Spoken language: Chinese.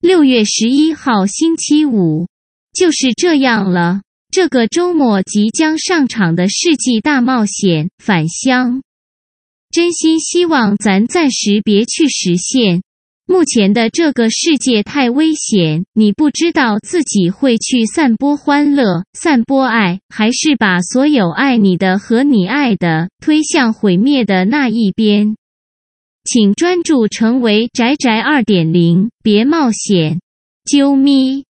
六月十一号星期五，就是这样了。这个周末即将上场的世纪大冒险返乡，真心希望咱暂时别去实现。目前的这个世界太危险，你不知道自己会去散播欢乐、散播爱，还是把所有爱你的和你爱的推向毁灭的那一边。请专注成为宅宅二点零，别冒险，啾咪。